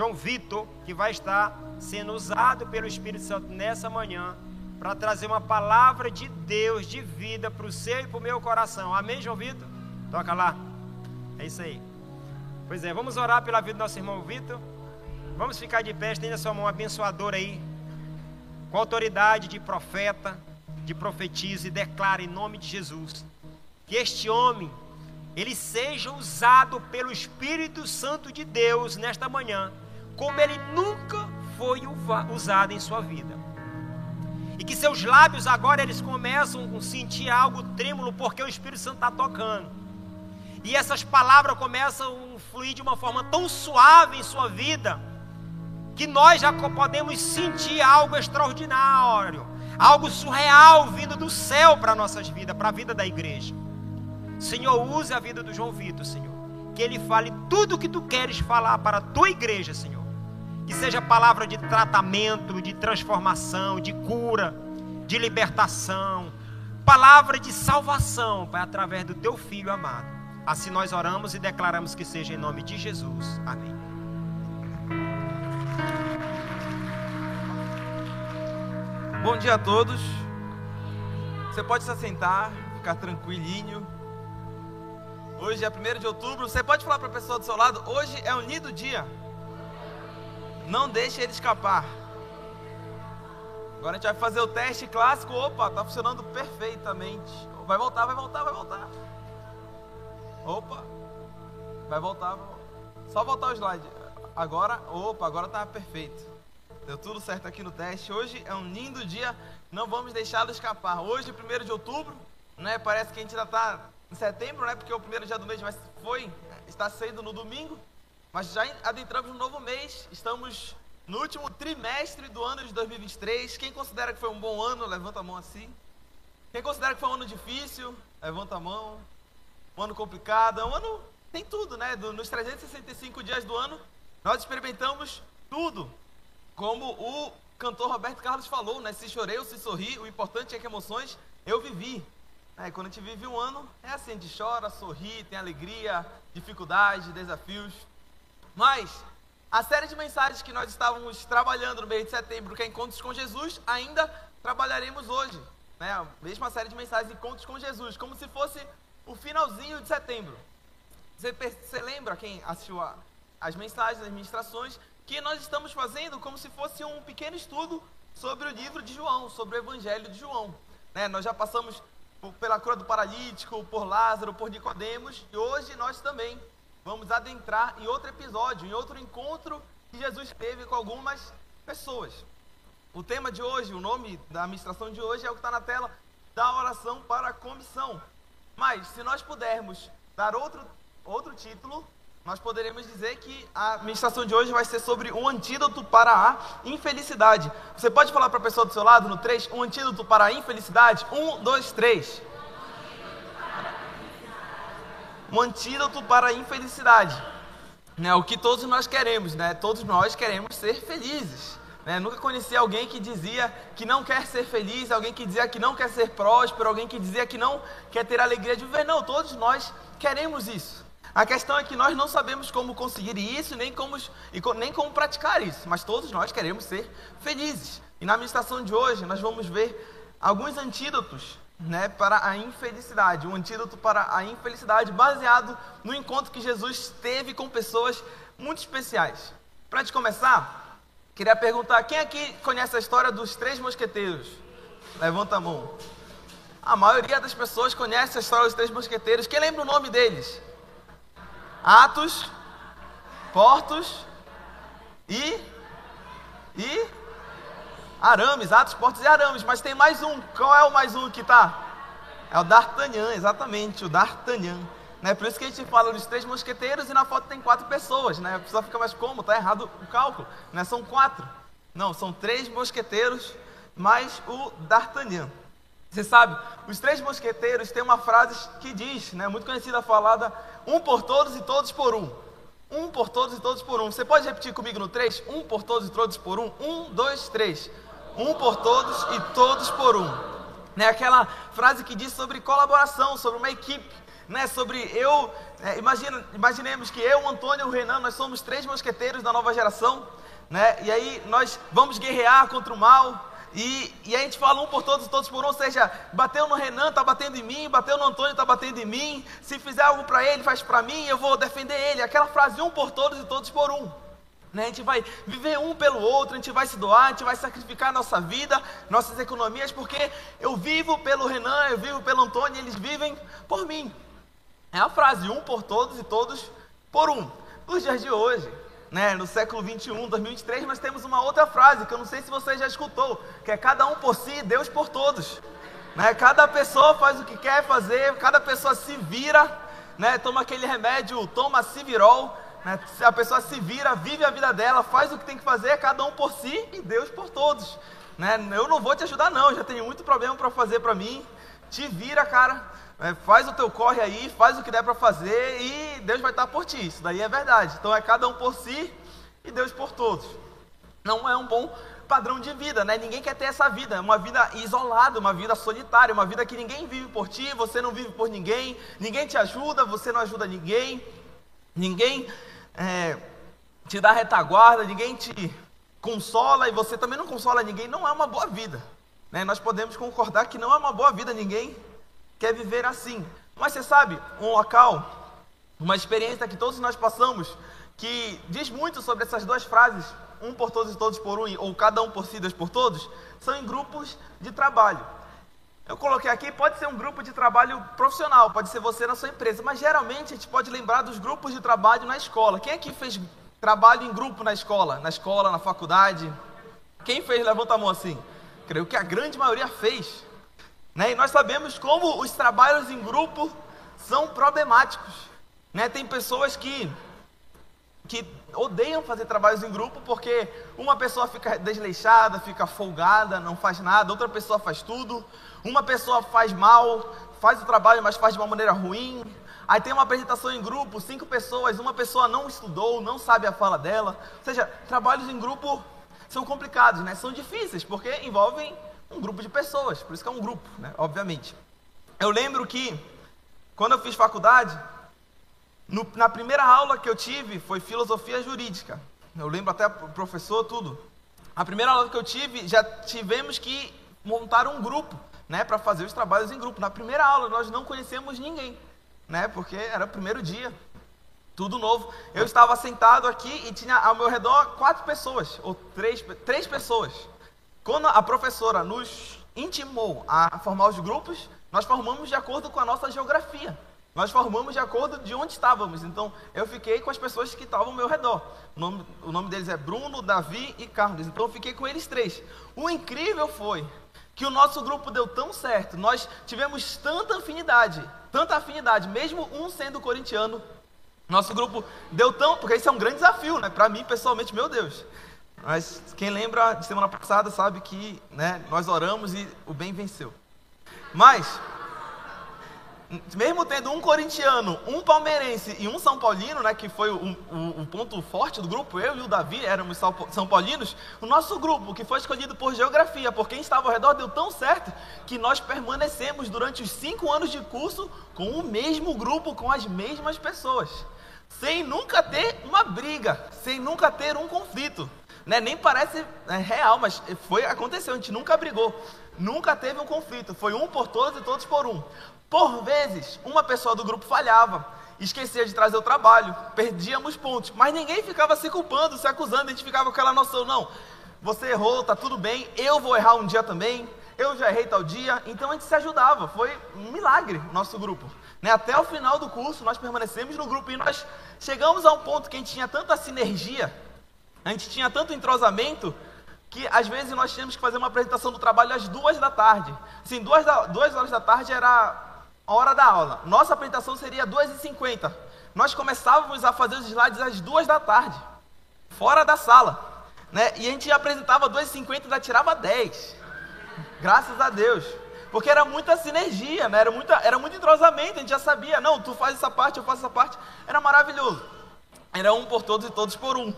João Vitor, que vai estar sendo usado pelo Espírito Santo nessa manhã para trazer uma palavra de Deus de vida para o seu e para o meu coração. Amém, João Vitor? Toca lá. É isso aí. Pois é, vamos orar pela vida do nosso irmão Vitor. Vamos ficar de pé, estenda sua mão abençoadora aí, com autoridade de profeta, de profetiza e declara em nome de Jesus que este homem ele seja usado pelo Espírito Santo de Deus nesta manhã, como ele nunca foi usado em sua vida. E que seus lábios agora eles começam a sentir algo trêmulo porque o Espírito Santo está tocando. E essas palavras começam a fluir de uma forma tão suave em sua vida, que nós já podemos sentir algo extraordinário, algo surreal vindo do céu para nossas vidas, para a vida da igreja. Senhor, use a vida do João Vitor, Senhor. Que ele fale tudo o que tu queres falar para a tua igreja, Senhor. Que seja palavra de tratamento, de transformação, de cura, de libertação, palavra de salvação, Pai, através do teu filho amado. Assim nós oramos e declaramos que seja em nome de Jesus. Amém. Bom dia a todos. Você pode se assentar, ficar tranquilinho. Hoje é 1 de outubro. Você pode falar para a pessoa do seu lado: hoje é um lindo dia. Não deixe ele escapar. Agora a gente vai fazer o teste clássico. Opa, está funcionando perfeitamente. Vai voltar, vai voltar, vai voltar. Opa, vai voltar. Só voltar o slide. Agora, opa, agora está perfeito. Deu tudo certo aqui no teste. Hoje é um lindo dia. Não vamos deixá-lo escapar. Hoje, 1 de outubro, né? Parece que a gente ainda está em setembro, né? Porque o primeiro dia do mês mas foi, está sendo no domingo. Mas já adentramos no novo mês. Estamos no último trimestre do ano de 2023. Quem considera que foi um bom ano, levanta a mão assim. Quem considera que foi um ano difícil, levanta a mão um ano complicado, é um ano tem tudo, né? Nos 365 dias do ano, nós experimentamos tudo. Como o cantor Roberto Carlos falou, né? Se chorei ou se sorri, o importante é que emoções eu vivi. É, quando a gente vive um ano, é assim, a gente chora, sorri, tem alegria, dificuldade, desafios. Mas a série de mensagens que nós estávamos trabalhando no mês de setembro, que é Encontros com Jesus, ainda trabalharemos hoje. Né? A mesma série de mensagens, Encontros com Jesus, como se fosse o finalzinho de setembro. Você, você lembra, quem assistiu a, as mensagens, as ministrações, que nós estamos fazendo como se fosse um pequeno estudo sobre o livro de João, sobre o Evangelho de João. Né? Nós já passamos por, pela cura do paralítico, por Lázaro, por Nicodemos, e hoje nós também vamos adentrar em outro episódio, em outro encontro que Jesus teve com algumas pessoas. O tema de hoje, o nome da ministração de hoje é o que está na tela, da oração para a comissão. Mas, se nós pudermos dar outro, outro título, nós poderemos dizer que a ministração de hoje vai ser sobre um antídoto para a infelicidade. Você pode falar para a pessoa do seu lado no 3, um antídoto para a infelicidade? Um, dois, três. Um antídoto para a infelicidade. Né, o que todos nós queremos, né? Todos nós queremos ser felizes. Né? Nunca conheci alguém que dizia que não quer ser feliz, alguém que dizia que não quer ser próspero, alguém que dizia que não quer ter alegria de viver. Não, todos nós queremos isso. A questão é que nós não sabemos como conseguir isso, nem como, nem como praticar isso, mas todos nós queremos ser felizes. E na meditação de hoje nós vamos ver alguns antídotos né, para a infelicidade, um antídoto para a infelicidade baseado no encontro que Jesus teve com pessoas muito especiais. Para te começar, Queria perguntar, quem aqui conhece a história dos três mosqueteiros? Levanta a mão. A maioria das pessoas conhece a história dos três mosqueteiros. Quem lembra o nome deles? Atos, Portos e e Arames, Atos, Portos e Arames, mas tem mais um. Qual é o mais um que está? É o D'Artagnan, exatamente, o D'Artagnan. Né? Por isso que a gente fala dos três mosqueteiros e na foto tem quatro pessoas. Né? A pessoa fica mais como? Está errado o cálculo. Né? São quatro. Não, são três mosqueteiros mais o D'Artagnan. Você sabe, os três mosqueteiros têm uma frase que diz, né, muito conhecida, falada, um por todos e todos por um. Um por todos e todos por um. Você pode repetir comigo no três? Um por todos e todos por um. Um, dois, três. Um por todos e todos por um. Né, aquela frase que diz sobre colaboração, sobre uma equipe né, sobre eu, é, imagina, imaginemos que eu, Antônio e o Renan, nós somos três mosqueteiros da nova geração, né, e aí nós vamos guerrear contra o mal, e, e a gente fala um por todos todos por um, ou seja, bateu no Renan, está batendo em mim, bateu no Antônio, está batendo em mim, se fizer algo para ele, faz para mim, eu vou defender ele, aquela frase um por todos e todos por um. Né? A gente vai viver um pelo outro, a gente vai se doar, a gente vai sacrificar nossa vida, nossas economias, porque eu vivo pelo Renan, eu vivo pelo Antônio, eles vivem por mim. É a frase, um por todos e todos por um. Nos dias de hoje, né, no século 21, 2023, nós temos uma outra frase que eu não sei se você já escutou, que é cada um por si, Deus por todos. Né? Cada pessoa faz o que quer fazer, cada pessoa se vira, né? toma aquele remédio, toma Civirol? A pessoa se vira, vive a vida dela, faz o que tem que fazer, cada um por si e Deus por todos. Né? Eu não vou te ajudar não, já tenho muito problema para fazer para mim. Te vira, cara, é, faz o teu corre aí, faz o que der para fazer e Deus vai estar por ti. Isso daí é verdade. Então é cada um por si e Deus por todos. Não é um bom padrão de vida, né? Ninguém quer ter essa vida, é uma vida isolada, uma vida solitária, uma vida que ninguém vive por ti, você não vive por ninguém, ninguém te ajuda, você não ajuda ninguém, ninguém é, te dá retaguarda, ninguém te consola e você também não consola ninguém. Não é uma boa vida, né? Nós podemos concordar que não é uma boa vida ninguém quer viver assim. Mas você sabe, um local, uma experiência que todos nós passamos, que diz muito sobre essas duas frases, um por todos e todos por um, ou cada um por si, Deus por todos, são em grupos de trabalho. Eu coloquei aqui, pode ser um grupo de trabalho profissional, pode ser você na sua empresa, mas geralmente a gente pode lembrar dos grupos de trabalho na escola. Quem aqui fez trabalho em grupo na escola? Na escola, na faculdade? Quem fez? Levanta a mão assim. Creio que a grande maioria fez. Né? E nós sabemos como os trabalhos em grupo são problemáticos. Né? Tem pessoas que, que odeiam fazer trabalhos em grupo porque uma pessoa fica desleixada, fica folgada, não faz nada, outra pessoa faz tudo, uma pessoa faz mal, faz o trabalho, mas faz de uma maneira ruim. Aí tem uma apresentação em grupo, cinco pessoas, uma pessoa não estudou, não sabe a fala dela. Ou seja, trabalhos em grupo são complicados, né? São difíceis porque envolvem um grupo de pessoas, por isso que é um grupo, né? obviamente. Eu lembro que, quando eu fiz faculdade, no, na primeira aula que eu tive foi filosofia jurídica. Eu lembro até o professor, tudo. A primeira aula que eu tive, já tivemos que montar um grupo, né, para fazer os trabalhos em grupo. Na primeira aula nós não conhecemos ninguém, né, porque era o primeiro dia, tudo novo. Eu estava sentado aqui e tinha ao meu redor quatro pessoas, ou três, três pessoas. Quando a professora nos intimou a formar os grupos, nós formamos de acordo com a nossa geografia. Nós formamos de acordo de onde estávamos. Então, eu fiquei com as pessoas que estavam ao meu redor. O nome, o nome deles é Bruno, Davi e Carlos. Então, eu fiquei com eles três. O incrível foi que o nosso grupo deu tão certo. Nós tivemos tanta afinidade, tanta afinidade, mesmo um sendo corintiano. Nosso grupo deu tão. Porque isso é um grande desafio, né? Para mim, pessoalmente, meu Deus. Mas quem lembra de semana passada sabe que né, nós oramos e o bem venceu. Mas, mesmo tendo um corintiano, um palmeirense e um São Paulino, né, que foi o, o, o, ponto forte do grupo, eu e o Davi éramos São Paulinos, o nosso grupo, que foi escolhido por geografia, por quem estava ao redor, deu tão certo que nós permanecemos durante os cinco anos de curso com o mesmo grupo, com as mesmas pessoas, sem nunca ter uma briga, sem nunca ter um conflito. Né? Nem parece é, real, mas foi aconteceu. A gente nunca brigou, nunca teve um conflito. Foi um por todos e todos por um. Por vezes, uma pessoa do grupo falhava, esquecia de trazer o trabalho, perdíamos pontos, mas ninguém ficava se culpando, se acusando. A gente ficava com aquela noção, não. Você errou, tá tudo bem. Eu vou errar um dia também. Eu já errei tal dia. Então a gente se ajudava. Foi um milagre nosso grupo. Né? Até o final do curso, nós permanecemos no grupo e nós chegamos a um ponto que a gente tinha tanta sinergia a gente tinha tanto entrosamento que às vezes nós tínhamos que fazer uma apresentação do trabalho às duas da tarde. Assim, duas, da, duas horas da tarde era a hora da aula. Nossa apresentação seria duas e cinquenta. Nós começávamos a fazer os slides às duas da tarde, fora da sala. Né? E a gente apresentava duas e cinquenta ainda tirava dez. Graças a Deus. Porque era muita sinergia, né? era, muita, era muito entrosamento, a gente já sabia, não, tu faz essa parte, eu faço essa parte. Era maravilhoso. Era um por todos e todos por um.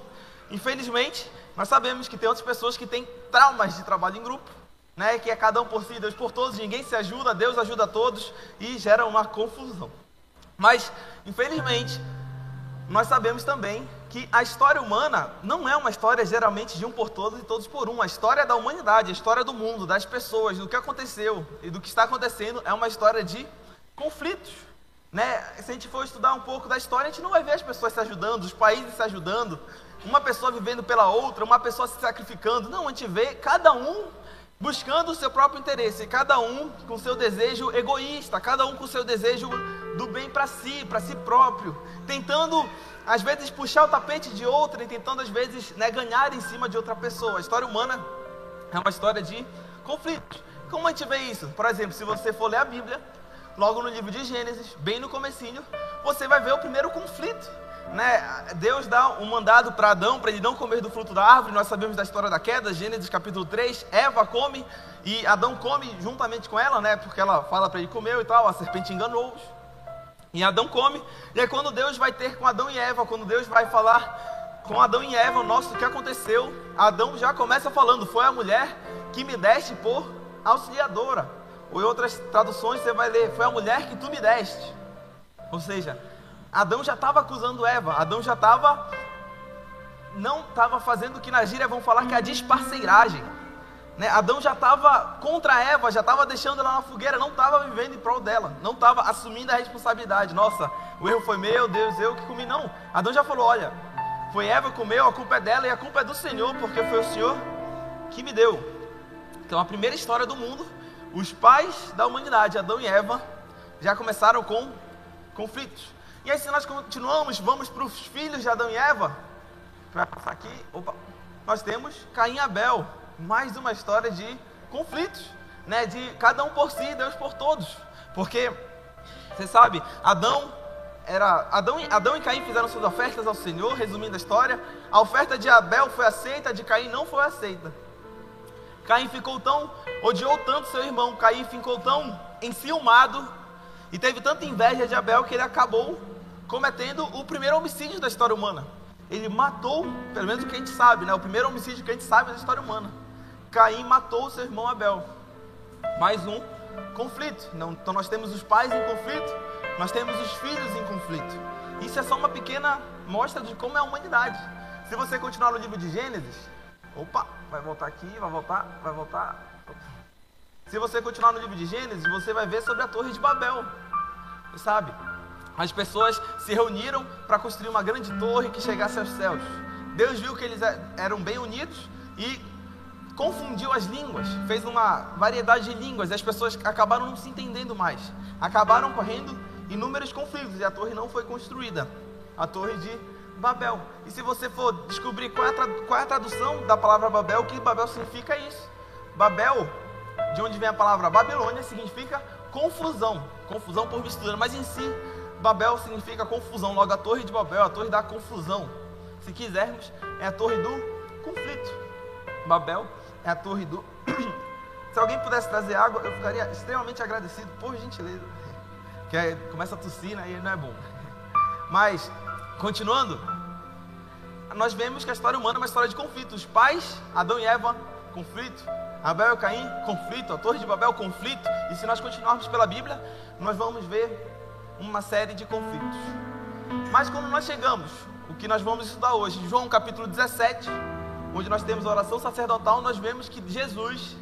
Infelizmente, nós sabemos que tem outras pessoas que têm traumas de trabalho em grupo, né? Que é cada um por si, Deus por todos, ninguém se ajuda, Deus ajuda a todos e gera uma confusão. Mas, infelizmente, nós sabemos também que a história humana não é uma história geralmente de um por todos e todos por um. A história da humanidade, a história do mundo, das pessoas, do que aconteceu e do que está acontecendo é uma história de conflitos. Né? Se a gente for estudar um pouco da história, a gente não vai ver as pessoas se ajudando, os países se ajudando, uma pessoa vivendo pela outra, uma pessoa se sacrificando. Não, a gente vê cada um buscando o seu próprio interesse, cada um com seu desejo egoísta, cada um com seu desejo do bem para si, para si próprio, tentando às vezes puxar o tapete de outra e tentando às vezes né, ganhar em cima de outra pessoa. A história humana é uma história de conflitos. Como a gente vê isso? Por exemplo, se você for ler a Bíblia, logo no livro de Gênesis, bem no comecinho, você vai ver o primeiro conflito né, Deus dá um mandado para Adão para ele não comer do fruto da árvore. Nós sabemos da história da queda, Gênesis capítulo 3. Eva come e Adão come juntamente com ela, né, porque ela fala para ele comer e tal. A serpente enganou-os. E Adão come. E aí, quando Deus vai ter com Adão e Eva, quando Deus vai falar com Adão e Eva, nossa, o que aconteceu? Adão já começa falando: Foi a mulher que me deste por auxiliadora. Ou em outras traduções você vai ler: Foi a mulher que tu me deste. Ou seja, Adão já estava acusando Eva, Adão já estava não estava fazendo o que na gíria vão falar que é a desparceiragem. Né? Adão já estava contra Eva, já estava deixando ela na fogueira, não estava vivendo em prol dela, não estava assumindo a responsabilidade. Nossa, o erro foi meu, Deus, eu que comi. Não, Adão já falou: olha, foi Eva que comeu, a culpa é dela e a culpa é do Senhor, porque foi o Senhor que me deu. Então, a primeira história do mundo, os pais da humanidade, Adão e Eva, já começaram com conflitos. E aí, se nós continuamos, vamos para os filhos de Adão e Eva. Vai passar aqui. Opa. Nós temos Caim e Abel. Mais uma história de conflitos. Né? De cada um por si Deus por todos. Porque, você sabe, Adão era Adão, Adão e Caim fizeram suas ofertas ao Senhor, resumindo a história. A oferta de Abel foi aceita, a de Caim não foi aceita. Caim ficou tão, odiou tanto seu irmão, Caim ficou tão enciumado e teve tanta inveja de Abel que ele acabou cometendo o primeiro homicídio da história humana. Ele matou, pelo menos o que a gente sabe, né? O primeiro homicídio que a gente sabe da história humana. Caim matou seu irmão Abel. Mais um conflito. Então nós temos os pais em conflito, nós temos os filhos em conflito. Isso é só uma pequena mostra de como é a humanidade. Se você continuar no livro de Gênesis, opa, vai voltar aqui, vai voltar, vai voltar. Se você continuar no livro de Gênesis, você vai ver sobre a Torre de Babel. Sabe? As pessoas se reuniram para construir uma grande torre que chegasse aos céus. Deus viu que eles é, eram bem unidos e confundiu as línguas, fez uma variedade de línguas e as pessoas acabaram não se entendendo mais. Acabaram correndo inúmeros conflitos e a torre não foi construída. A torre de Babel. E se você for descobrir qual é a, qual é a tradução da palavra Babel, o que Babel significa é isso. Babel, de onde vem a palavra Babilônia, significa confusão. Confusão por mistura, mas em si Babel significa confusão, logo a torre de Babel, a torre da confusão. Se quisermos, é a torre do conflito. Babel é a torre do. Se alguém pudesse trazer água, eu ficaria extremamente agradecido, por gentileza. Que é, começa a tossir, né? E não é bom. Mas, continuando, nós vemos que a história humana é uma história de conflito. Os pais, Adão e Eva, conflito. Abel e Caim, conflito. A Torre de Babel, conflito. E se nós continuarmos pela Bíblia, nós vamos ver uma série de conflitos. Mas quando nós chegamos, o que nós vamos estudar hoje, João capítulo 17, onde nós temos a oração sacerdotal, nós vemos que Jesus,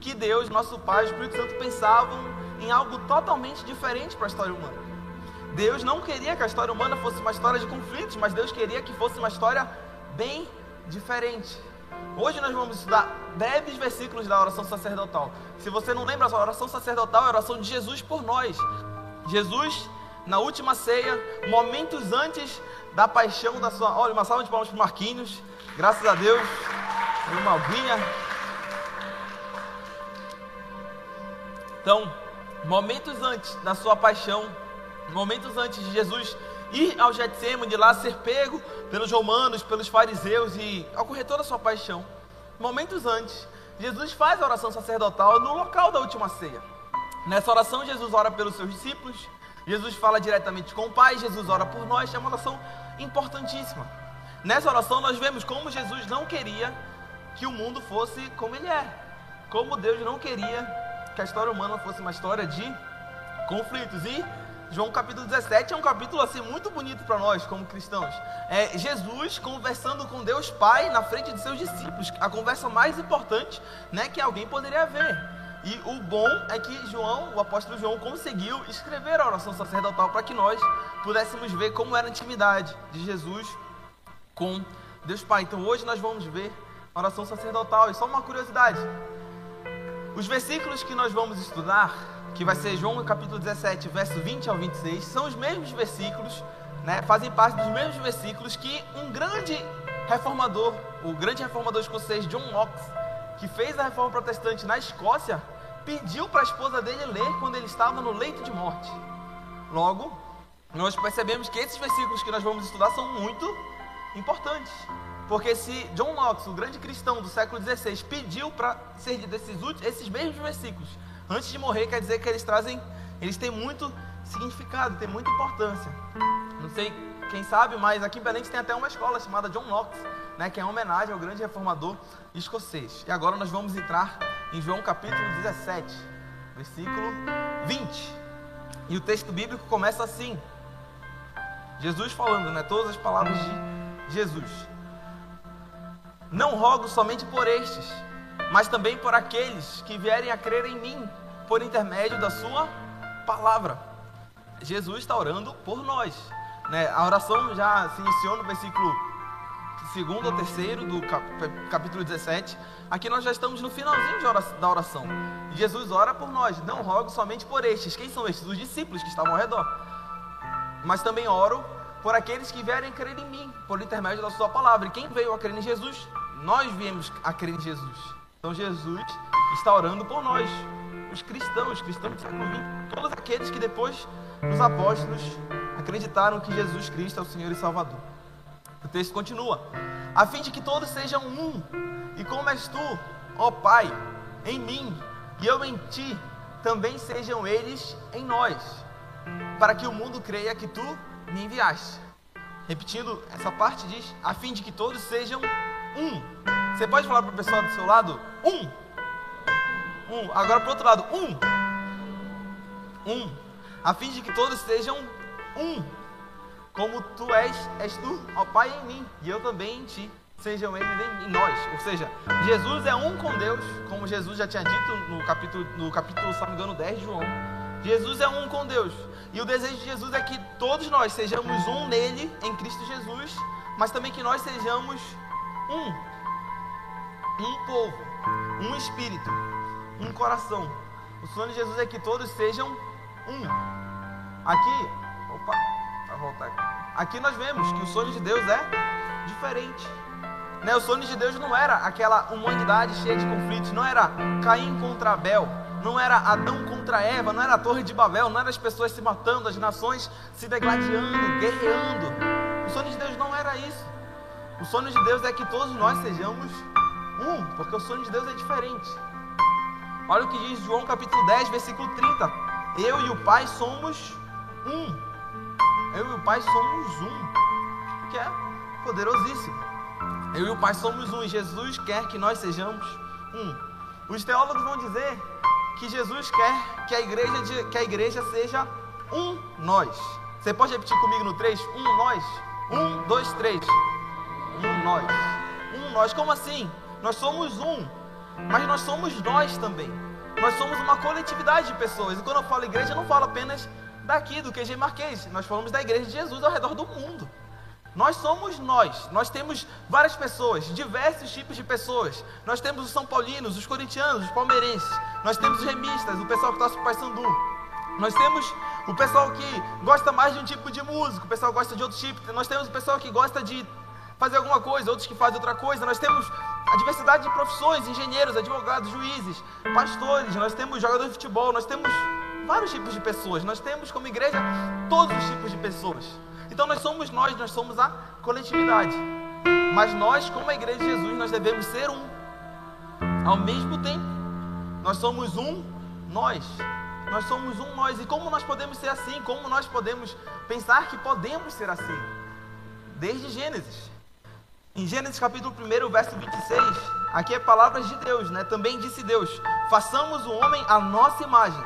que Deus, nosso Pai, Espírito Santo pensavam em algo totalmente diferente para a história humana. Deus não queria que a história humana fosse uma história de conflitos, mas Deus queria que fosse uma história bem diferente. Hoje nós vamos estudar breves versículos da oração sacerdotal. Se você não lembra, a oração sacerdotal é a oração de Jesus por nós. Jesus na última ceia, momentos antes da paixão da sua. Olha, uma salva de palmas para Marquinhos. Graças a Deus. Uma albinha. Então, momentos antes da sua paixão, momentos antes de Jesus ir ao Getsemane, de lá ser pego pelos romanos, pelos fariseus e ocorrer toda a sua paixão. Momentos antes, Jesus faz a oração sacerdotal no local da última ceia. Nessa oração, Jesus ora pelos seus discípulos, Jesus fala diretamente com o Pai, Jesus ora por nós, é uma oração importantíssima. Nessa oração nós vemos como Jesus não queria que o mundo fosse como ele é. Como Deus não queria que a história humana fosse uma história de conflitos. E João capítulo 17 é um capítulo assim muito bonito para nós como cristãos. É Jesus conversando com Deus Pai na frente de seus discípulos, a conversa mais importante, né, que alguém poderia ver. E o bom é que João, o apóstolo João, conseguiu escrever a oração sacerdotal para que nós pudéssemos ver como era a intimidade de Jesus com Deus Pai. Então hoje nós vamos ver a oração sacerdotal. E só uma curiosidade: os versículos que nós vamos estudar que vai ser João capítulo 17, verso 20 ao 26, são os mesmos versículos, né, fazem parte dos mesmos versículos que um grande reformador, o grande reformador escocês John Knox, que fez a reforma protestante na Escócia, pediu para a esposa dele ler quando ele estava no leito de morte. Logo, nós percebemos que esses versículos que nós vamos estudar são muito importantes. Porque se John Knox, o grande cristão do século XVI, pediu para ser desses esses mesmos versículos antes de morrer, quer dizer que eles trazem, eles têm muito significado, têm muita importância. Não sei quem sabe, mas aqui em Belém tem até uma escola chamada John Knox, né, que é uma homenagem ao grande reformador escocês. E agora nós vamos entrar em João capítulo 17, versículo 20. E o texto bíblico começa assim: Jesus falando, né, todas as palavras de Jesus. Não rogo somente por estes, mas também por aqueles que vierem a crer em mim, por intermédio da Sua palavra. Jesus está orando por nós. Né? A oração já se iniciou no versículo 2 ou 3 do capítulo 17. Aqui nós já estamos no finalzinho oração, da oração. Jesus ora por nós. Não rogo somente por estes. Quem são estes? Os discípulos que estavam ao redor. Mas também oro por aqueles que vierem a crer em mim, por intermédio da Sua palavra. E quem veio a crer em Jesus? Nós viemos a crer em Jesus. Então Jesus está orando por nós, os cristãos, os cristãos do século XX, todos aqueles que depois dos apóstolos acreditaram que Jesus Cristo é o Senhor e Salvador. O texto continua: a fim de que todos sejam um, e como és tu, ó Pai, em mim e eu em ti, também sejam eles em nós, para que o mundo creia que tu me enviaste. Repetindo, essa parte diz: a fim de que todos sejam um. Você pode falar para o pessoal do seu lado? Um. Um. Agora para o outro lado. Um. Um. A fim de que todos sejam um. Como tu és, és tu, ó Pai, em mim, e eu também em ti. Sejam eles em nós. Ou seja, Jesus é um com Deus, como Jesus já tinha dito no capítulo, no capítulo, se não me engano, 10 de João. Jesus é um com Deus. E o desejo de Jesus é que todos nós sejamos um nele, em Cristo Jesus, mas também que nós sejamos um um povo, um espírito, um coração. O sonho de Jesus é que todos sejam um. Aqui, voltar aqui. Aqui nós vemos que o sonho de Deus é diferente. Né? O sonho de Deus não era aquela humanidade cheia de conflitos, não era Caim contra Abel, não era Adão contra Eva, não era a Torre de Babel, não era as pessoas se matando, as nações se degladiando, guerreando. O sonho de Deus não era isso. O sonho de Deus é que todos nós sejamos um, porque o sonho de Deus é diferente. Olha o que diz João capítulo 10, versículo 30. Eu e o Pai somos um. Eu e o Pai somos um. Que é poderosíssimo. Eu e o Pai somos um. E Jesus quer que nós sejamos um. Os teólogos vão dizer que Jesus quer que a igreja, que a igreja seja um nós. Você pode repetir comigo no 3? Um nós. Um, dois, três. Um nós. Um nós. Como assim? Nós somos um, mas nós somos nós também. Nós somos uma coletividade de pessoas. E quando eu falo igreja, eu não falo apenas daqui, do QG Marquês. Nós falamos da igreja de Jesus ao redor do mundo. Nós somos nós. Nós temos várias pessoas, diversos tipos de pessoas. Nós temos os São Paulinos, os corintianos, os palmeirenses. Nós temos os remistas, o pessoal que torce para o Paysandu. Nós temos o pessoal que gosta mais de um tipo de música, o pessoal gosta de outro tipo. Nós temos o pessoal que gosta de fazer alguma coisa, outros que fazem outra coisa. Nós temos a diversidade de profissões, engenheiros, advogados, juízes, pastores, nós temos jogadores de futebol, nós temos vários tipos de pessoas, nós temos como igreja todos os tipos de pessoas. Então nós somos nós, nós somos a coletividade. Mas nós, como a igreja de Jesus, nós devemos ser um. Ao mesmo tempo, nós somos um nós. Nós somos um nós. E como nós podemos ser assim? Como nós podemos pensar que podemos ser assim? Desde Gênesis. Em Gênesis capítulo 1, verso 26, aqui é palavras de Deus, né? Também disse Deus: façamos o homem à nossa imagem,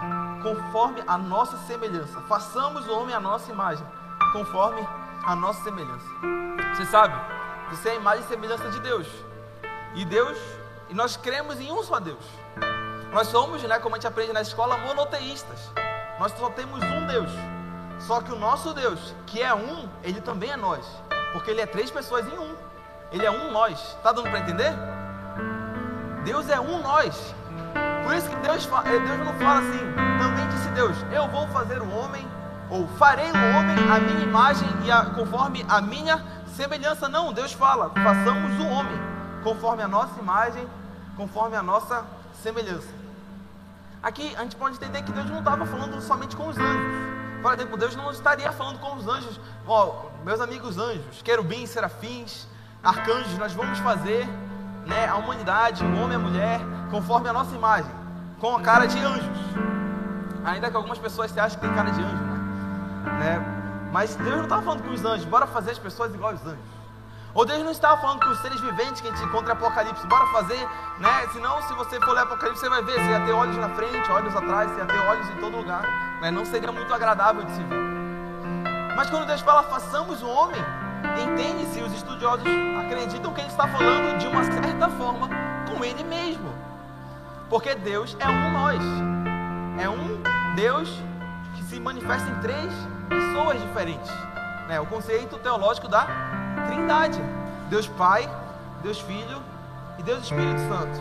conforme a nossa semelhança. Façamos o homem a nossa imagem, conforme a nossa semelhança. Você sabe, você é a imagem e semelhança de Deus. E Deus, e nós cremos em um só Deus. Nós somos, né, como a gente aprende na escola, monoteístas. Nós só temos um Deus. Só que o nosso Deus, que é um, ele também é nós. Porque ele é três pessoas em um. Ele é um nós. Está dando para entender? Deus é um nós. Por isso que Deus, eh, Deus não fala assim, também disse Deus, eu vou fazer o homem, ou farei o homem a minha imagem e a, conforme a minha semelhança. Não, Deus fala, façamos o homem conforme a nossa imagem, conforme a nossa semelhança. Aqui a gente pode entender que Deus não estava falando somente com os anjos. Por exemplo, Deus não estaria falando com os anjos, ó, meus amigos anjos, querubins, serafins, arcanjos, nós vamos fazer né, a humanidade, o homem e a mulher, conforme a nossa imagem, com a cara de anjos. Ainda que algumas pessoas se acham que tem cara de anjo, né? né? Mas Deus não estava falando com os anjos, bora fazer as pessoas igual aos anjos. Ou Deus não estava falando com os seres viventes que a gente encontra em Apocalipse, bora fazer, né? Senão, se você for ler Apocalipse, você vai ver, você ia ter olhos na frente, olhos atrás, você ia ter olhos em todo lugar, né? Não seria muito agradável de se ver. Mas quando Deus fala, façamos o homem, entende-se, os estudiosos acreditam que ele está falando de uma certa forma com ele mesmo. Porque Deus é um nós. É um Deus que se manifesta em três pessoas diferentes. Né? O conceito teológico da Trindade: Deus Pai, Deus Filho e Deus Espírito Santo.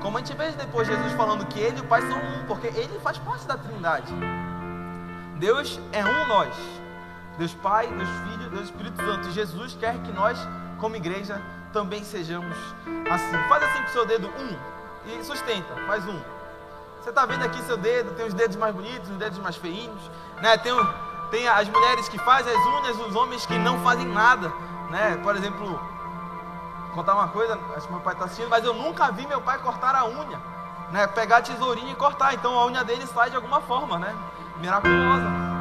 Como a gente vê depois Jesus falando que Ele e o Pai são um, porque Ele faz parte da Trindade. Deus é um nós. Deus Pai, Deus Filho, Deus Espírito Santo. Jesus quer que nós, como igreja, também sejamos assim. Faz assim com o seu dedo, um, e sustenta, faz um. Você está vendo aqui seu dedo, tem os dedos mais bonitos, os dedos mais feinhos, né? Tem, tem as mulheres que fazem as unhas, os homens que não fazem nada, né? Por exemplo, contar uma coisa, acho que meu pai está assistindo, mas eu nunca vi meu pai cortar a unha, né? Pegar a tesourinha e cortar, então a unha dele sai de alguma forma, né? Miraculosa.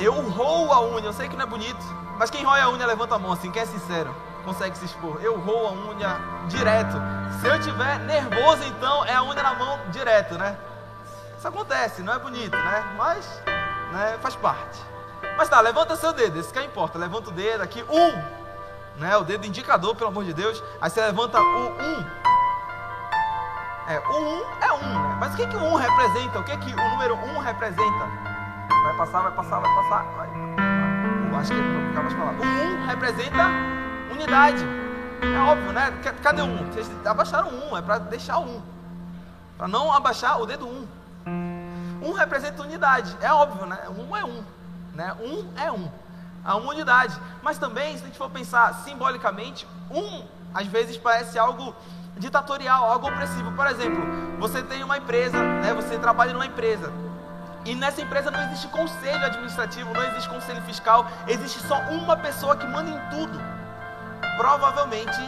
Eu roo a unha, eu sei que não é bonito, mas quem rói a unha levanta a mão assim, quem é sincero, consegue se expor. Eu roo a unha direto. Se eu tiver nervoso, então é a unha na mão direto, né? Isso acontece, não é bonito, né? Mas né, faz parte. Mas tá, levanta seu dedo, esse que é importa. Levanta o dedo aqui, um. Né, o dedo indicador, pelo amor de Deus. Aí você levanta o um. É, o um é um, né? Mas o que, que o um representa? O que, que o número um representa? Vai passar, vai passar, vai passar. Vai. Acho que não ficar mais falar. O um representa unidade. É óbvio, né? Cadê o um? Vocês abaixaram um, é para deixar o um. Para não abaixar o dedo um. Um representa unidade, é óbvio, né? Um é um. Né? Um é um. A uma unidade. Mas também, se a gente for pensar simbolicamente, um às vezes parece algo ditatorial, algo opressivo. Por exemplo, você tem uma empresa, né? você trabalha numa empresa. E nessa empresa não existe conselho administrativo, não existe conselho fiscal, existe só uma pessoa que manda em tudo provavelmente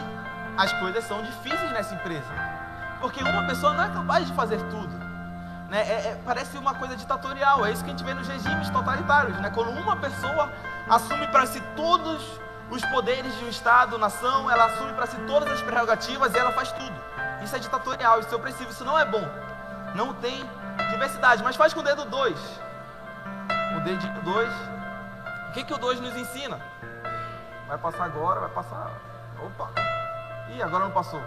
as coisas são difíceis nessa empresa. Porque uma pessoa não é capaz de fazer tudo. Né? É, é, parece uma coisa ditatorial, é isso que a gente vê nos regimes totalitários. Né? Quando uma pessoa assume para si todos os poderes de um Estado, nação, ela assume para si todas as prerrogativas e ela faz tudo. Isso é ditatorial, isso é opressivo, isso não é bom. Não tem diversidade, mas faz com o dedo 2. O dedo 2. O que, que o 2 nos ensina? Vai passar agora, vai passar. Opa! Ih, agora não passou.